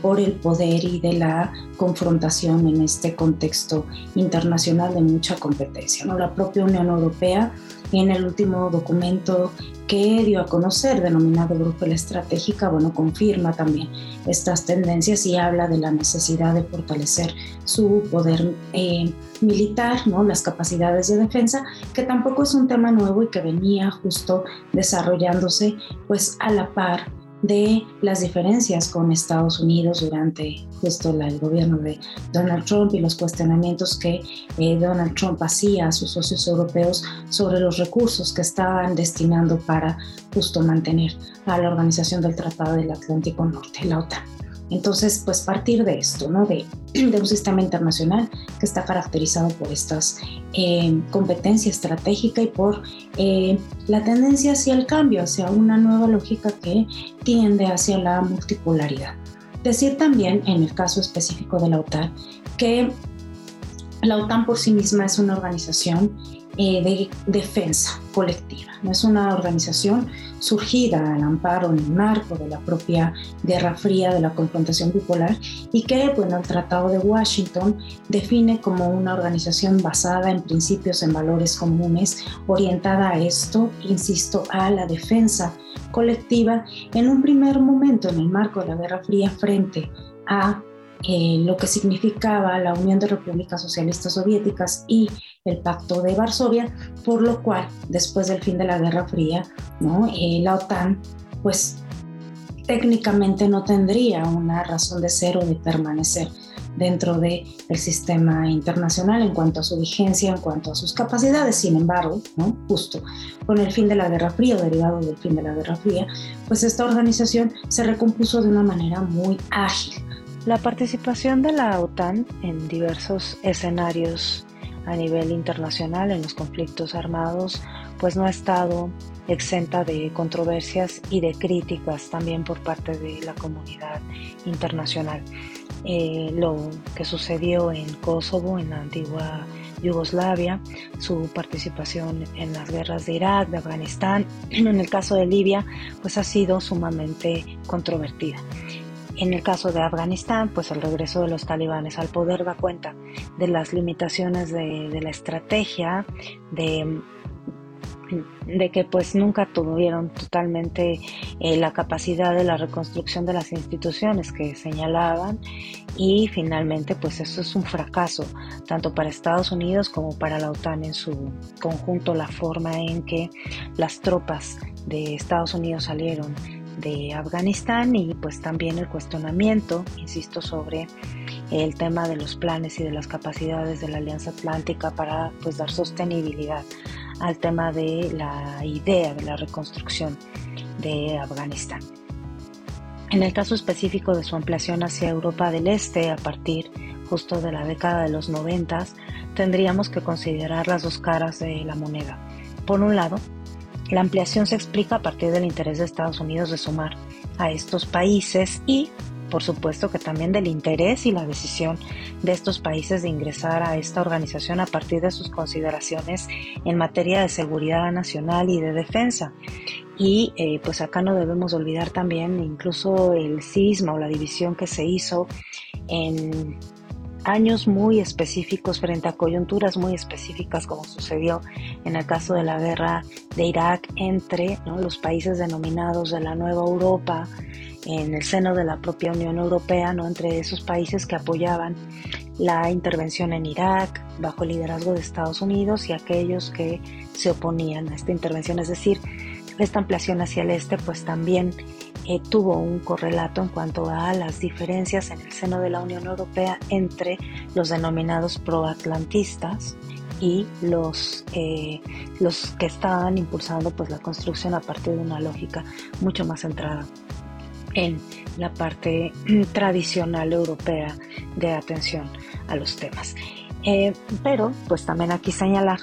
por el poder y de la confrontación en este contexto internacional de mucha competencia. ¿no? La propia Unión Europea en el último documento que dio a conocer, denominado Brujas Estratégica, bueno, confirma también estas tendencias y habla de la necesidad de fortalecer su poder eh, militar, ¿no? las capacidades de defensa, que tampoco es un tema nuevo y que venía justo desarrollándose pues a la par de las diferencias con Estados Unidos durante justo el gobierno de Donald Trump y los cuestionamientos que eh, Donald Trump hacía a sus socios europeos sobre los recursos que estaban destinando para justo mantener a la Organización del Tratado del Atlántico Norte, la OTAN. Entonces, pues partir de esto, ¿no? De, un sistema internacional que está caracterizado por estas eh, competencia estratégica y por eh, la tendencia hacia el cambio, hacia una nueva lógica que tiende hacia la multipolaridad. Decir también, en el caso específico de la OTAN, que la OTAN por sí misma es una organización eh, de defensa colectiva. No es una organización surgida al amparo en el marco de la propia Guerra Fría de la confrontación bipolar y que, bueno, el Tratado de Washington define como una organización basada en principios, en valores comunes, orientada a esto, insisto, a la defensa colectiva en un primer momento en el marco de la Guerra Fría frente a eh, lo que significaba la Unión de Repúblicas Socialistas Soviéticas y el Pacto de Varsovia, por lo cual, después del fin de la Guerra Fría. Eh, la OTAN, pues técnicamente no tendría una razón de ser o de permanecer dentro del sistema internacional en cuanto a su vigencia, en cuanto a sus capacidades. Sin embargo, justo con el fin de la Guerra Fría, derivado del fin de la Guerra Fría, pues esta organización se recompuso de una manera muy ágil. La participación de la OTAN en diversos escenarios a nivel internacional en los conflictos armados, pues no ha estado exenta de controversias y de críticas también por parte de la comunidad internacional. Eh, lo que sucedió en Kosovo, en la antigua Yugoslavia, su participación en las guerras de Irak, de Afganistán, (clears throat) en el caso de Libia, pues ha sido sumamente controvertida. En el caso de Afganistán, pues el regreso de los talibanes al poder da cuenta de las limitaciones de, la estrategia, de de que pues nunca tuvieron totalmente eh, la capacidad de la reconstrucción de las instituciones que señalaban. Y finalmente pues eso es un fracaso tanto para Estados Unidos como para la OTAN en su conjunto la forma en que las tropas de Estados Unidos salieron de Afganistán y pues también el cuestionamiento, insisto, sobre el tema de los planes y de las capacidades de la Alianza Atlántica para pues dar sostenibilidad al tema de la idea de la reconstrucción de Afganistán. En el caso específico de su ampliación hacia Europa del Este a partir justo de la década de los 90, tendríamos que considerar las dos caras de la moneda. Por un lado, la ampliación se explica a partir del interés de Estados Unidos de sumar a estos países y por supuesto que también del interés y la decisión de estos países de ingresar a esta organización a partir de sus consideraciones en materia de seguridad nacional y de defensa. Y eh, pues acá no debemos olvidar también incluso el cisma o la división que se hizo en años muy específicos frente a coyunturas muy específicas como sucedió en el caso de la guerra de Irak entre los países denominados de la Nueva Europa en el seno de la propia Unión Europea, ¿no? entre esos países que apoyaban la intervención en Irak bajo el liderazgo de Estados Unidos y aquellos que se oponían a esta intervención. Es decir, esta ampliación hacia el este pues también eh, tuvo un correlato en cuanto a las diferencias en el seno de la Unión Europea entre los denominados proatlantistas y los, eh, los que estaban impulsando pues la construcción a partir de una lógica mucho más centrada en la parte (clears throat) tradicional europea de atención a los temas. Eh, pero pues también aquí señalar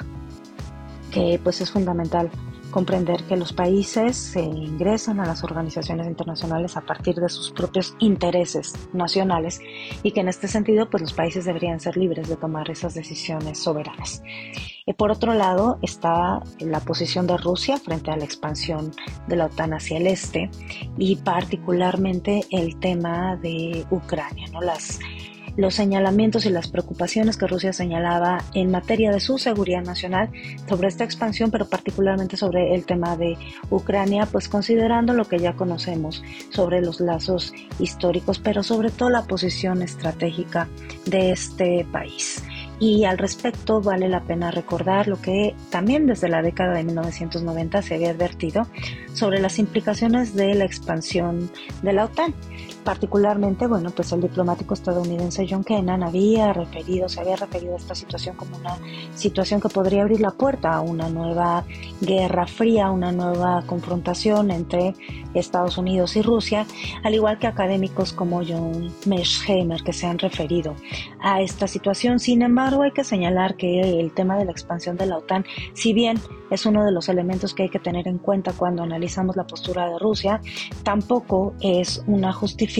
que pues es fundamental comprender que los países se ingresan a las organizaciones internacionales a partir de sus propios intereses nacionales y que en este sentido pues los países deberían ser libres de tomar esas decisiones soberanas. Y por otro lado está la posición de Rusia frente a la expansión de la OTAN hacia el este y particularmente el tema de Ucrania, ¿no? Las los señalamientos y las preocupaciones que Rusia señalaba en materia de su seguridad nacional sobre esta expansión, pero particularmente sobre el tema de Ucrania, pues considerando lo que ya conocemos sobre los lazos históricos, pero sobre todo la posición estratégica de este país. Y al respecto vale la pena recordar lo que también desde la década de 1990 se había advertido sobre las implicaciones de la expansión de la OTAN. Particularmente, bueno, pues el diplomático estadounidense John Kennan había referido, se había referido a esta situación como una situación que podría abrir la puerta a una nueva guerra fría, una nueva confrontación entre Estados Unidos y Rusia, al igual que académicos como John Mearsheimer que se han referido a esta situación. Sin embargo, hay que señalar que el tema de la expansión de la OTAN, si bien es uno de los elementos que hay que tener en cuenta cuando analizamos la postura de Rusia, tampoco es una justificación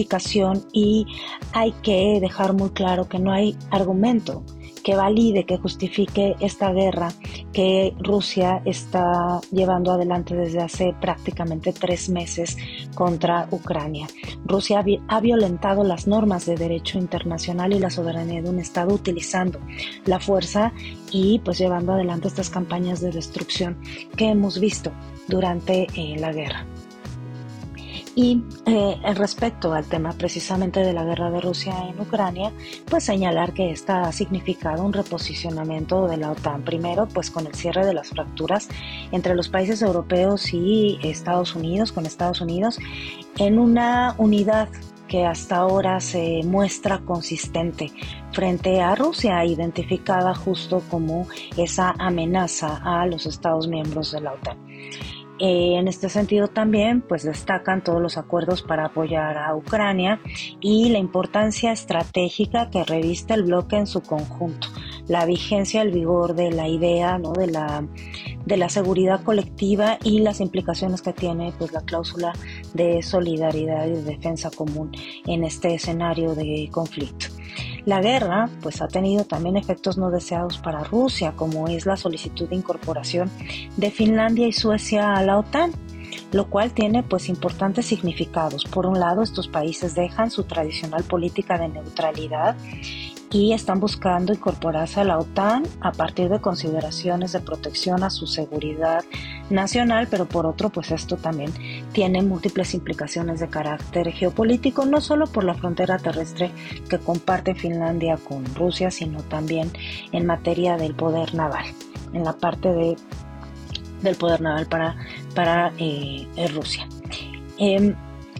y hay que dejar muy claro que no hay argumento que valide, que justifique esta guerra que Rusia está llevando adelante desde hace prácticamente tres meses contra Ucrania. Rusia ha violentado las normas de derecho internacional y la soberanía de un Estado utilizando la fuerza y pues llevando adelante estas campañas de destrucción que hemos visto durante eh, la guerra. Y eh, respecto al tema precisamente de la guerra de Rusia en Ucrania, pues señalar que esta ha significado un reposicionamiento de la OTAN. Primero, pues con el cierre de las fracturas entre los países europeos y Estados Unidos, con Estados Unidos, en una unidad que hasta ahora se muestra consistente frente a Rusia, identificada justo como esa amenaza a los Estados miembros de la OTAN. Eh, en este sentido también pues destacan todos los acuerdos para apoyar a Ucrania y la importancia estratégica que reviste el bloque en su conjunto, la vigencia, el vigor de la idea ¿no? de, la, de la seguridad colectiva y las implicaciones que tiene pues, la cláusula de solidaridad y de defensa común en este escenario de conflicto. La guerra pues ha tenido también efectos no deseados para Rusia, como es la solicitud de incorporación de Finlandia y Suecia a la OTAN, lo cual tiene pues importantes significados. Por un lado, estos países dejan su tradicional política de neutralidad y están buscando incorporarse a la OTAN a partir de consideraciones de protección a su seguridad nacional, pero por otro, pues esto también tiene múltiples implicaciones de carácter geopolítico, no solo por la frontera terrestre que comparte Finlandia con Rusia, sino también en materia del poder naval, en la parte de, del poder naval para, para eh, Rusia. Em,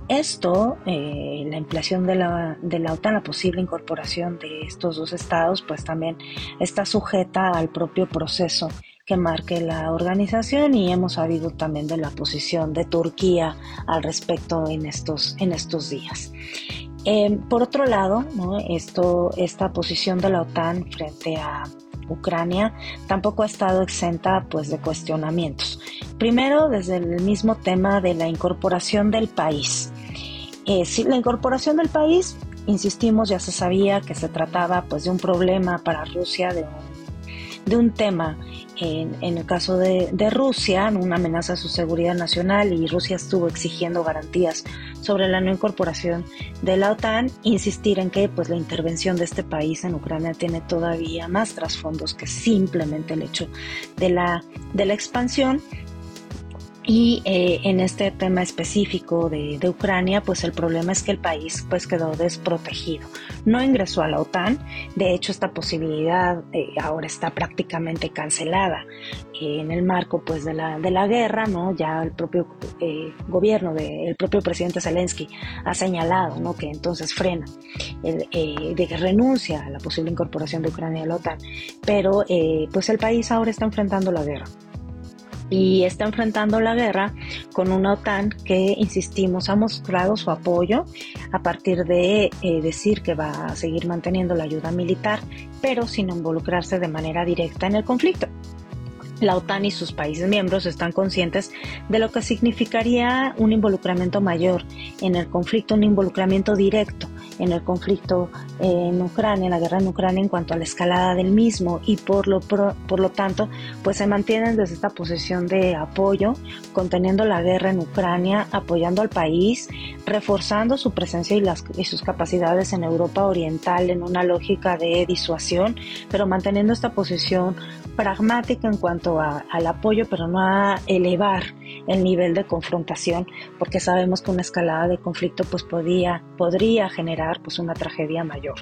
esto, eh, la ampliación de la, de la OTAN, la posible incorporación de estos dos estados, pues también está sujeta al propio proceso que marque la organización y hemos sabido también de la posición de Turquía al respecto en estos, en estos días. Eh, por otro lado, Esto, esta posición de la OTAN frente a Ucrania tampoco ha estado exenta pues, de cuestionamientos. Primero, desde el mismo tema de la incorporación del país. Eh, la incorporación del país, insistimos, ya se sabía que se trataba pues, de un problema para Rusia, de un, de un tema en, el caso de, de, Rusia, una amenaza a su seguridad nacional y Rusia estuvo exigiendo garantías sobre la no incorporación de la OTAN, insistir en que pues, la intervención de este país en Ucrania tiene todavía más trasfondos que simplemente el hecho de la, de la expansión y eh, en este tema específico de, Ucrania, pues el problema es que el país pues quedó desprotegido. No ingresó a la OTAN, de hecho esta posibilidad eh, ahora está prácticamente cancelada eh, en el marco pues de la, de la guerra, ¿no? Ya el propio gobierno, el propio presidente Zelensky ha señalado, ¿no? Que entonces frena, de que renuncia a la posible incorporación de Ucrania a la OTAN, pero pues el país ahora está enfrentando la guerra y está enfrentando la guerra con una OTAN que, insistimos, ha mostrado su apoyo a partir de eh, decir que va a seguir manteniendo la ayuda militar, pero sin involucrarse de manera directa en el conflicto. La OTAN y sus países miembros están conscientes de lo que significaría un involucramiento mayor en el conflicto, un involucramiento directo en el conflicto en Ucrania, en la guerra en Ucrania en cuanto a la escalada del mismo y por lo, por lo tanto pues se mantienen desde esta posición de apoyo, conteniendo la guerra en Ucrania, apoyando al país, reforzando su presencia y, las, y sus capacidades en Europa Oriental en una lógica de disuasión, pero manteniendo esta posición pragmática en cuanto al apoyo, pero no a elevar el nivel de confrontación, porque sabemos que una escalada de conflicto pues podría, podría generar pues una tragedia mayor.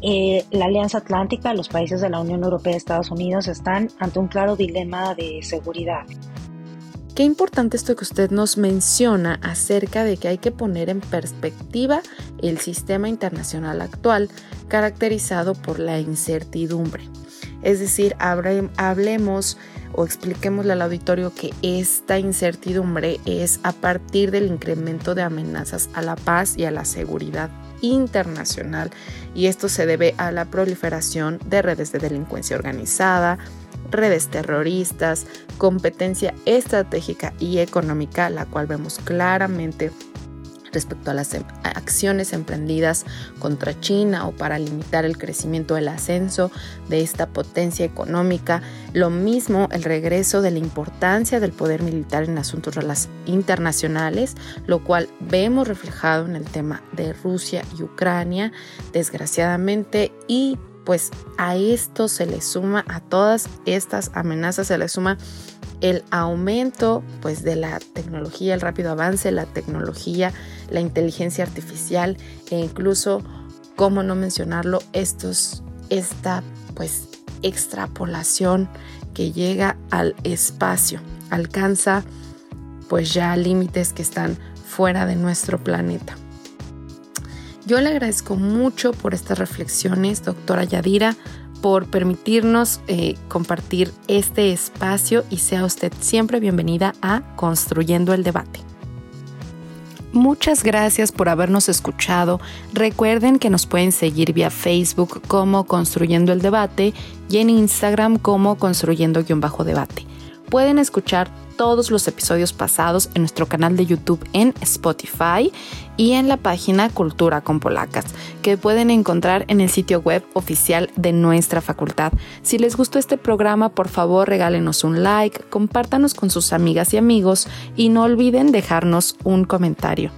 Eh, la Alianza Atlántica, los países de la Unión Europea y Estados Unidos están ante un claro dilema de seguridad. Qué importante esto que usted nos menciona acerca de que hay que poner en perspectiva el sistema internacional actual caracterizado por la incertidumbre. Es decir, hablemos o expliquémosle al auditorio que esta incertidumbre es a partir del incremento de amenazas a la paz y a la seguridad internacional. Y esto se debe a la proliferación de redes de delincuencia organizada, redes terroristas, competencia estratégica y económica, la cual vemos claramente respecto a las em, acciones emprendidas contra China o para limitar el crecimiento del ascenso de esta potencia económica. Lo mismo el regreso de la importancia del poder militar en asuntos internacionales, lo cual vemos reflejado en el tema de Rusia y Ucrania, desgraciadamente, y pues a esto se le suma, a todas estas amenazas se le suma el aumento pues de la tecnología, el rápido avance la tecnología, la inteligencia artificial e incluso, cómo no mencionarlo, estos, esta pues extrapolación que llega al espacio, alcanza pues ya límites que están fuera de nuestro planeta. Yo le agradezco mucho por estas reflexiones, doctora Yadira, por permitirnos eh, compartir este espacio y sea usted siempre bienvenida a Construyendo el Debate. Muchas gracias por habernos escuchado. Recuerden que nos pueden seguir vía Facebook como Construyendo el Debate y en Instagram como Construyendo-Debate. Pueden escuchar todos los episodios pasados en nuestro canal de YouTube en Spotify y en la página Cultura con Polacas, que pueden encontrar en el sitio web oficial de nuestra facultad. Si les gustó este programa, por favor regálenos un like, compártanos con sus amigas y amigos y no olviden dejarnos un comentario.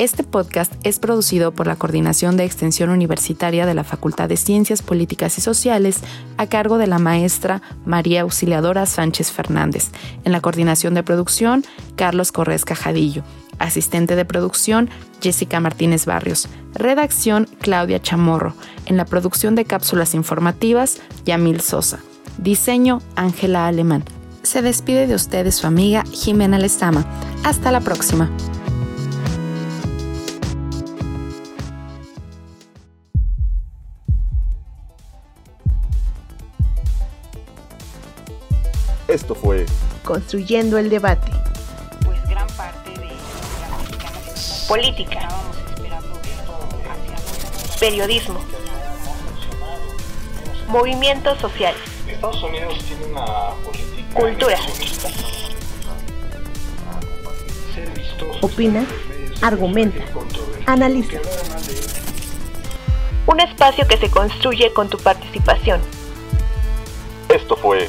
Este podcast es producido por la Coordinación de Extensión Universitaria de la Facultad de Ciencias Políticas y Sociales a cargo de la maestra María Auxiliadora Sánchez Fernández. En la coordinación de producción, Carlos Corrés Cajadillo. Asistente de producción, Jessica Martínez Barrios. Redacción, Claudia Chamorro. En la producción de cápsulas informativas, Yamil Sosa. Diseño, Ángela Alemán. Se despide de ustedes su amiga Jimena Lezama. Hasta la próxima. Esto fue Construyendo el debate. Pues gran parte de la Política. estábamos esperando esto hacia Periodismo. Movimientos sociales. Estados Unidos tiene una política Cultura. Opina, argumenta, analiza. Un espacio que se construye con tu participación. Esto fue